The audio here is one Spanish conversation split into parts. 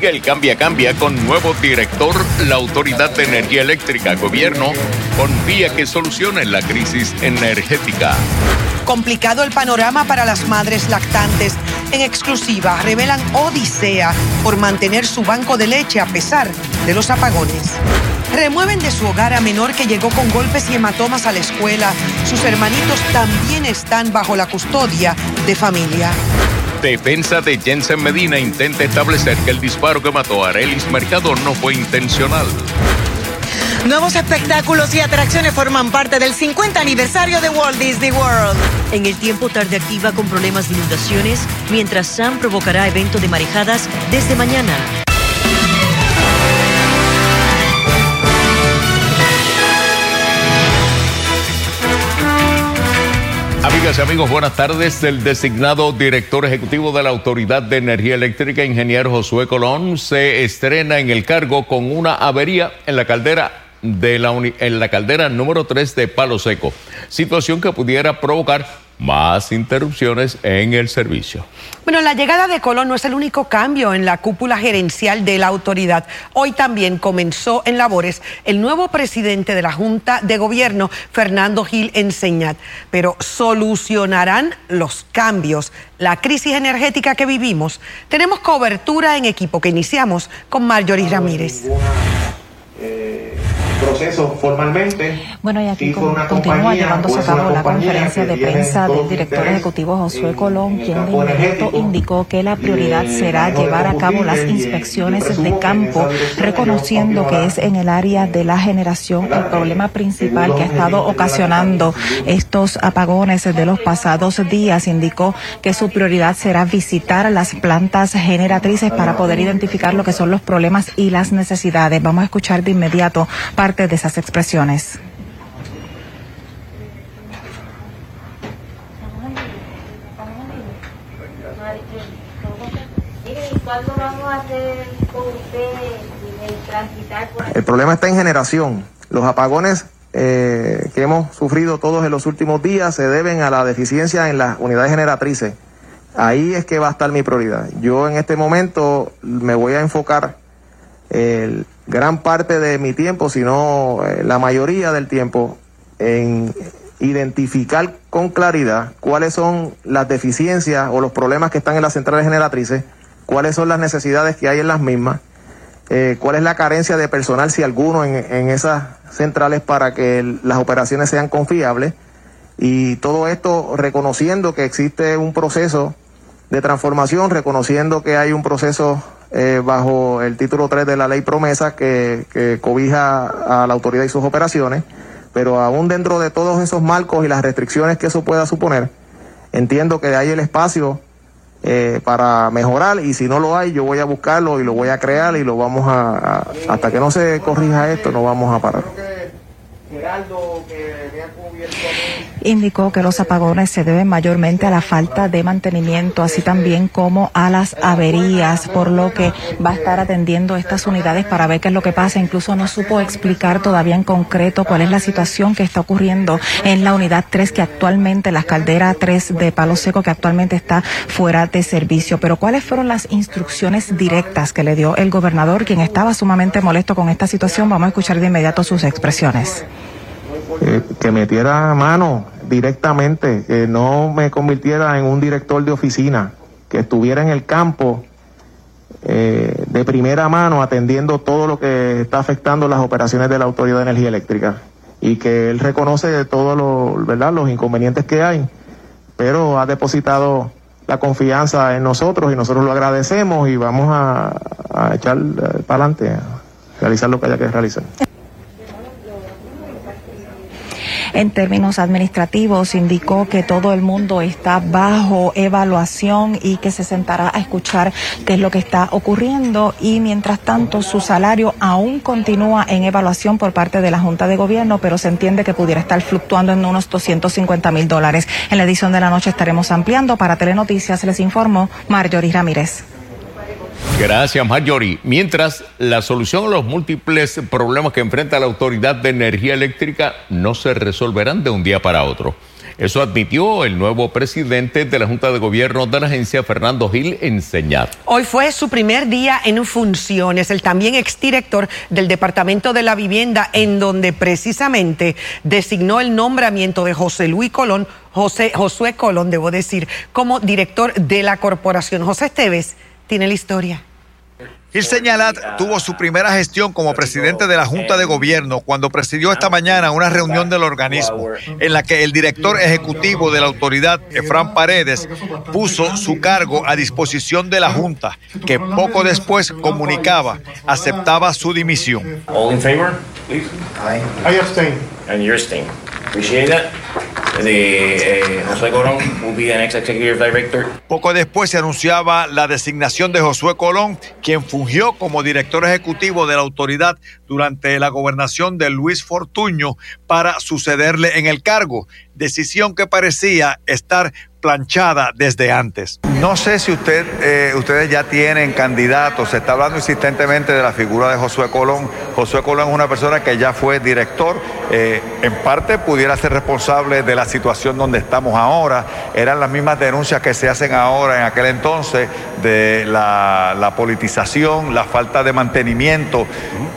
Sigue el cambia cambia con nuevo director. La Autoridad de Energía Eléctrica Gobierno confía que solucione la crisis energética. Complicado el panorama para las madres lactantes. En exclusiva revelan odisea por mantener su banco de leche a pesar de los apagones. Remueven de su hogar a menor que llegó con golpes y hematomas a la escuela. Sus hermanitos también están bajo la custodia de familia. Defensa de Jensen Medina intenta establecer que el disparo que mató a Arelis Mercado no fue intencional. Nuevos espectáculos y atracciones forman parte del 50 aniversario de Walt Disney World. En el tiempo tarde activa con problemas de inundaciones, mientras Sam provocará evento de marejadas desde mañana. Amigas y amigos, buenas tardes. El designado director ejecutivo de la Autoridad de Energía Eléctrica, ingeniero Josué Colón, se estrena en el cargo con una avería en la caldera de la en la caldera número 3 de Palo Seco, situación que pudiera provocar más interrupciones en el servicio. Bueno, la llegada de Colón no es el único cambio en la cúpula gerencial de la autoridad. Hoy también comenzó en labores el nuevo presidente de la Junta de Gobierno, Fernando Gil Enseñat. Pero ¿solucionarán los cambios la crisis energética que vivimos? Tenemos cobertura en equipo que iniciamos con Marjorie Ramírez proceso formalmente. Bueno, y aquí continúa llevándose a cabo la conferencia de prensa del director ejecutivo Josué Colón, quien de inmediato indicó que la prioridad será llevar a cabo las inspecciones de campo, reconociendo que es en el área de la generación el problema principal que ha estado ocasionando estos apagones de los pasados días. Indicó que su prioridad será visitar las plantas generatrices para poder identificar lo que son los problemas y las necesidades. Vamos a escuchar de inmediato parte de esas expresiones. El problema está en generación. Los apagones eh, que hemos sufrido todos en los últimos días se deben a la deficiencia en las unidades generatrices. Ahí es que va a estar mi prioridad. Yo en este momento me voy a enfocar el gran parte de mi tiempo, sino eh, la mayoría del tiempo, en identificar con claridad cuáles son las deficiencias o los problemas que están en las centrales generatrices, cuáles son las necesidades que hay en las mismas, eh, cuál es la carencia de personal, si alguno, en, en esas centrales para que las operaciones sean confiables. Y todo esto reconociendo que existe un proceso de transformación, reconociendo que hay un proceso eh, bajo el título 3 de la ley promesa que, cobija a la autoridad y sus operaciones, pero aún dentro de todos esos marcos y las restricciones que eso pueda suponer, entiendo que hay el espacio eh, para mejorar y si no lo hay yo voy a buscarlo y lo voy a crear y lo vamos a hasta que no se corrija esto no vamos a parar. Indicó que los apagones se deben mayormente a la falta de mantenimiento, así también como a las averías, por lo que va a estar atendiendo estas unidades para ver qué es lo que pasa. Incluso no supo explicar todavía en concreto cuál es la situación que está ocurriendo en la unidad 3, que actualmente, la caldera 3 de Palo Seco, que actualmente está fuera de servicio. Pero cuáles fueron las instrucciones directas que le dio el gobernador, quien estaba sumamente molesto con esta situación. Vamos a escuchar de inmediato sus expresiones. Eh, que metiera mano directamente, que no me convirtiera en un director de oficina, que estuviera en el campo eh, de primera mano atendiendo todo lo que está afectando las operaciones de la Autoridad de Energía Eléctrica y que él reconoce todos los, ¿verdad? los inconvenientes que hay, pero ha depositado la confianza en nosotros y nosotros lo agradecemos y vamos a, a echar eh, para adelante, a realizar lo que haya que realizar. En términos administrativos, indicó que todo el mundo está bajo evaluación y que se sentará a escuchar qué es lo que está ocurriendo y mientras tanto su salario aún continúa en evaluación por parte de la Junta de Gobierno, pero se entiende que pudiera estar fluctuando en unos 250 mil dólares. En la edición de la noche estaremos ampliando. Para Telenoticias les informo Marjorie Ramírez. Gracias, Marjorie. Mientras, la solución a los múltiples problemas que enfrenta la Autoridad de Energía Eléctrica no se resolverán de un día para otro. Eso admitió el nuevo presidente de la Junta de Gobierno de la agencia, Fernando Gil Enseñat. Hoy fue su primer día en funciones, el también exdirector del Departamento de la Vivienda, en donde precisamente designó el nombramiento de José Luis Colón, José, Josué Colón, debo decir, como director de la corporación. José Esteves tiene la historia. Gil Señalat tuvo su primera gestión como presidente de la Junta de Gobierno cuando presidió esta mañana una reunión del organismo en la que el director ejecutivo de la autoridad, Efran Paredes, puso su cargo a disposición de la Junta, que poco después comunicaba aceptaba su dimisión. All in favor, please. Aye. I abstain. And you abstain. Eh. Poco después se anunciaba la designación de Josué Colón, quien fungió como director ejecutivo de la autoridad durante la gobernación de Luis Fortuño para sucederle en el cargo, decisión que parecía estar planchada desde antes. No sé si usted, eh, ustedes ya tienen candidatos, se está hablando insistentemente de la figura de Josué Colón. Josué Colón es una persona que ya fue director, eh, en parte pudiera ser responsable de la situación donde estamos ahora. Eran las mismas denuncias que se hacen ahora en aquel entonces de la, la politización, la falta de mantenimiento.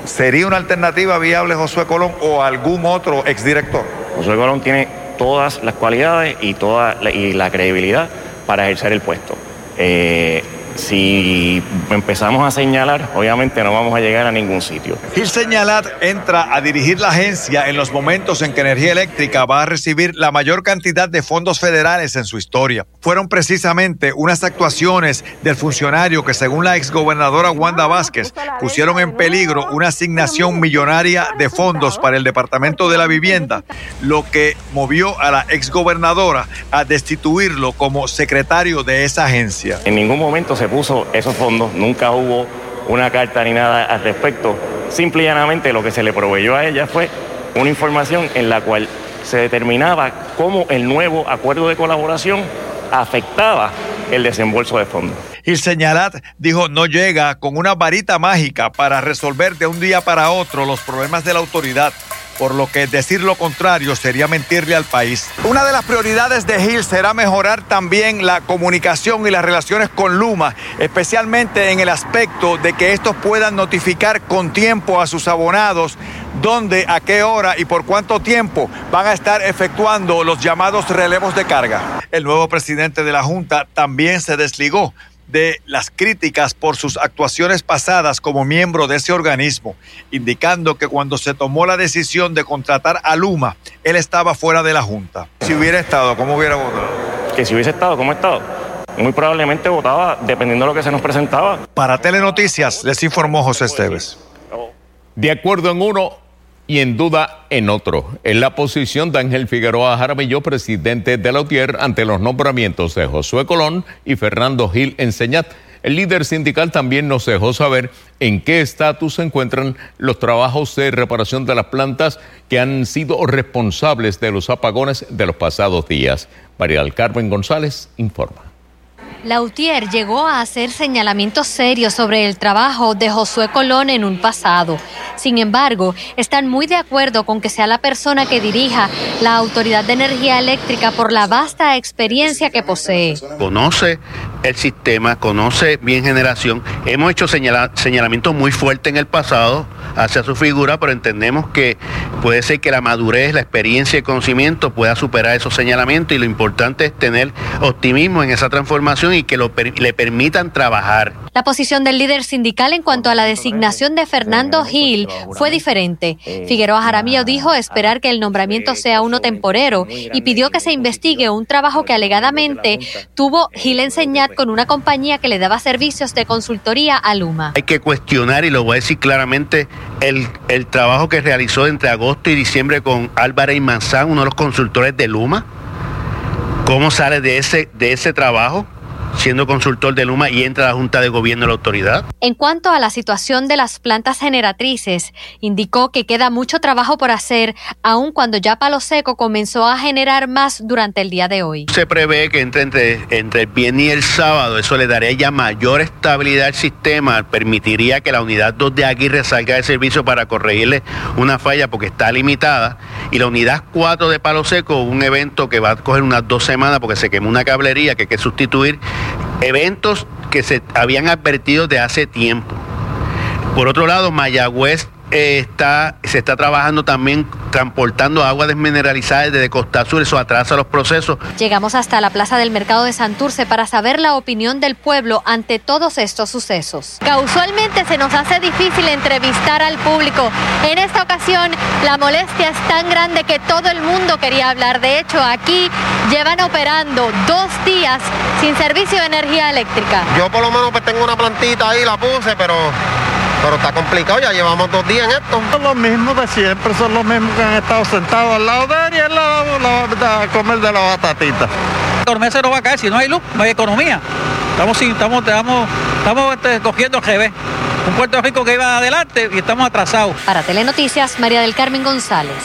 ¿Sería una alternativa viable Josué Colón o algún otro exdirector? Josué Colón tiene todas las cualidades y toda la, y la credibilidad para ejercer el puesto. Eh, si empezamos a señalar, obviamente no vamos a llegar a ningún sitio. Gil Señalat entra a dirigir la agencia en los momentos en que Energía Eléctrica va a recibir la mayor cantidad de fondos federales en su historia. Fueron precisamente unas actuaciones del funcionario que, según la exgobernadora Wanda Vázquez, pusieron en peligro una asignación millonaria de fondos para el Departamento de la Vivienda, lo que movió a la exgobernadora a destituirlo como secretario de esa agencia. En ningún momento se se puso esos fondos, nunca hubo una carta ni nada al respecto. Simple y llanamente lo que se le proveyó a ella fue una información en la cual se determinaba cómo el nuevo acuerdo de colaboración afectaba el desembolso de fondos. Y Señalat dijo no llega con una varita mágica para resolver de un día para otro los problemas de la autoridad por lo que decir lo contrario sería mentirle al país. Una de las prioridades de Hill será mejorar también la comunicación y las relaciones con Luma, especialmente en el aspecto de que estos puedan notificar con tiempo a sus abonados dónde, a qué hora y por cuánto tiempo van a estar efectuando los llamados relevos de carga. El nuevo presidente de la Junta también se desligó de las críticas por sus actuaciones pasadas como miembro de ese organismo, indicando que cuando se tomó la decisión de contratar a Luma, él estaba fuera de la Junta. Si hubiera estado, ¿cómo hubiera votado? Que si hubiese estado, ¿cómo ha estado? Muy probablemente votaba dependiendo de lo que se nos presentaba. Para Telenoticias les informó José Esteves. De acuerdo en uno, y en duda en otro. En la posición de Ángel Figueroa Jaramillo, presidente de la UTIER, ante los nombramientos de Josué Colón y Fernando Gil Enseñat. El líder sindical también nos dejó saber en qué estatus se encuentran los trabajos de reparación de las plantas que han sido responsables de los apagones de los pasados días. María del Carmen González informa. Lautier llegó a hacer señalamientos serios sobre el trabajo de Josué Colón en un pasado. Sin embargo, están muy de acuerdo con que sea la persona que dirija la Autoridad de Energía Eléctrica por la vasta experiencia que posee. Conoce el sistema, conoce bien generación. Hemos hecho señalamientos muy fuertes en el pasado hacia su figura, pero entendemos que puede ser que la madurez, la experiencia y el conocimiento pueda superar esos señalamientos y lo importante es tener optimismo en esa transformación y que le permitan trabajar. La posición del líder sindical en cuanto a la designación de Fernando Gil fue diferente. Figueroa Jaramillo dijo esperar que el nombramiento sea uno temporero y pidió que se investigue un trabajo que alegadamente tuvo Gil enseñar con una compañía que le daba servicios de consultoría a Luma. Hay que cuestionar, y lo voy a decir claramente, el, el trabajo que realizó entre agosto y diciembre con Álvarez y Manzán, uno de los consultores de Luma. ¿Cómo sale de ese, de ese trabajo? Siendo consultor de Luma y entra a la Junta de Gobierno de la autoridad. En cuanto a la situación de las plantas generatrices, indicó que queda mucho trabajo por hacer, aun cuando ya Palo Seco comenzó a generar más durante el día de hoy. Se prevé que entre, entre, entre el viernes y el sábado, eso le daría ya mayor estabilidad al sistema, permitiría que la unidad 2 de Aguirre salga de servicio para corregirle una falla porque está limitada, y la unidad 4 de Palo Seco, un evento que va a coger unas dos semanas porque se quemó una cablería que hay que sustituir, eventos que se habían advertido de hace tiempo. Por otro lado, Mayagüez está, se está trabajando también transportando agua desmineralizada desde Costa Sur, eso atrasa los procesos. Llegamos hasta la plaza del mercado de Santurce para saber la opinión del pueblo ante todos estos sucesos. Causualmente se nos hace difícil entrevistar al público. En esta ocasión la molestia es tan grande que todo el mundo quería hablar. De hecho, aquí llevan operando dos días sin servicio de energía eléctrica. Yo por lo menos pues tengo una plantita ahí, la puse, pero pero está complicado, ya llevamos dos días en esto. Son los mismos de siempre, son los mismos que han estado sentados al lado de él y él a comer de la batatita. El se no va a caer, si no hay luz, no hay economía. Estamos, estamos, estamos, estamos este, cogiendo el GB. Un Puerto Rico que iba adelante y estamos atrasados. Para Telenoticias, María del Carmen González.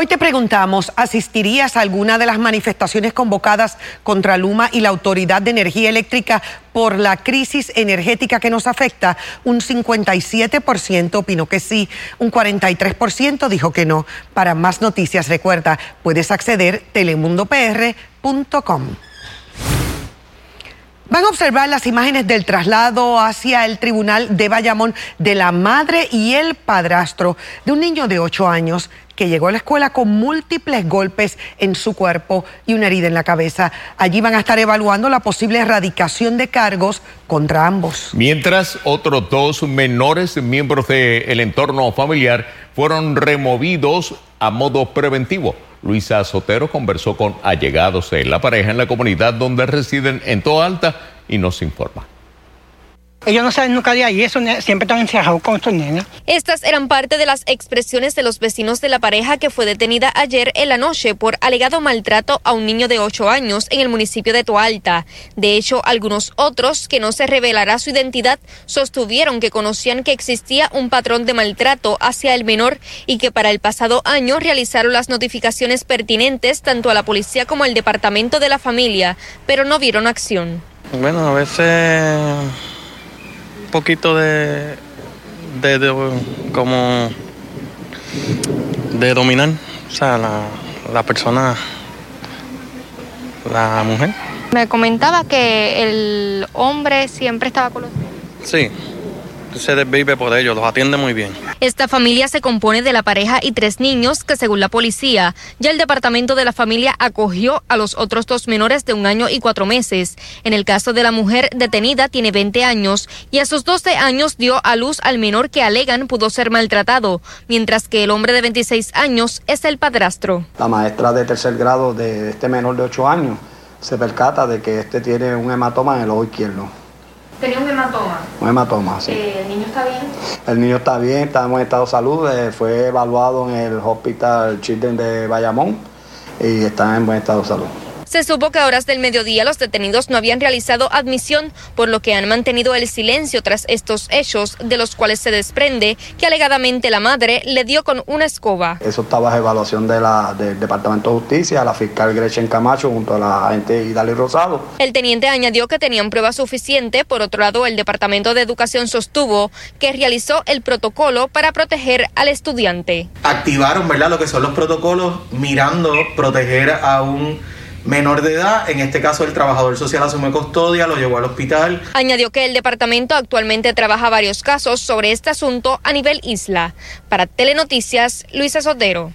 Hoy te preguntamos, ¿asistirías a alguna de las manifestaciones convocadas contra Luma y la Autoridad de Energía Eléctrica por la crisis energética que nos afecta? Un 57% opinó que sí, un 43% dijo que no. Para más noticias, recuerda, puedes acceder telemundopr.com. Van a observar las imágenes del traslado hacia el tribunal de Bayamón de la madre y el padrastro de un niño de 8 años que llegó a la escuela con múltiples golpes en su cuerpo y una herida en la cabeza. Allí van a estar evaluando la posible erradicación de cargos contra ambos. Mientras otros dos menores miembros del entorno familiar fueron removidos a modo preventivo. Luisa Sotero conversó con allegados de la pareja en la comunidad donde residen en Toa Alta y nos informa. Ellos no saben nunca de ahí, eso siempre están encerrados con sus nenas. Estas eran parte de las expresiones de los vecinos de la pareja que fue detenida ayer en la noche por alegado maltrato a un niño de 8 años en el municipio de Toalta. De hecho, algunos otros, que no se revelará su identidad, sostuvieron que conocían que existía un patrón de maltrato hacia el menor y que para el pasado año realizaron las notificaciones pertinentes tanto a la policía como al departamento de la familia, pero no vieron acción. Bueno, a veces poquito de, de, como de dominar, o sea, la, la persona, la mujer. Me comentaba que el hombre siempre estaba con los... Sí, se desvive por ellos, los atiende muy bien. Esta familia se compone de la pareja y tres niños que según la policía, ya el departamento de la familia acogió a los otros dos menores de un año y cuatro meses. En el caso de la mujer detenida tiene 20 años y a sus 12 años dio a luz al menor que alegan pudo ser maltratado, mientras que el hombre de 26 años es el padrastro. La maestra de tercer grado de este menor de 8 años se percata de que este tiene un hematoma en el ojo izquierdo ¿Tenía un hematoma? Un hematoma, sí. Eh, ¿El niño está bien? El niño está bien, está en buen estado de salud, eh, fue evaluado en el Hospital Children de Bayamón y está en buen estado de salud. Se supo que a horas del mediodía los detenidos no habían realizado admisión, por lo que han mantenido el silencio tras estos hechos, de los cuales se desprende que alegadamente la madre le dio con una escoba. Eso estaba bajo evaluación de la, del Departamento de Justicia, la fiscal Gretchen Camacho junto a la agente Idali Rosado. El teniente añadió que tenían prueba suficiente. Por otro lado, el Departamento de Educación sostuvo que realizó el protocolo para proteger al estudiante. Activaron, ¿verdad?, lo que son los protocolos mirando proteger a un menor de edad, en este caso el trabajador social asume custodia, lo llevó al hospital. Añadió que el departamento actualmente trabaja varios casos sobre este asunto a nivel isla. Para Telenoticias, Luisa Sotero.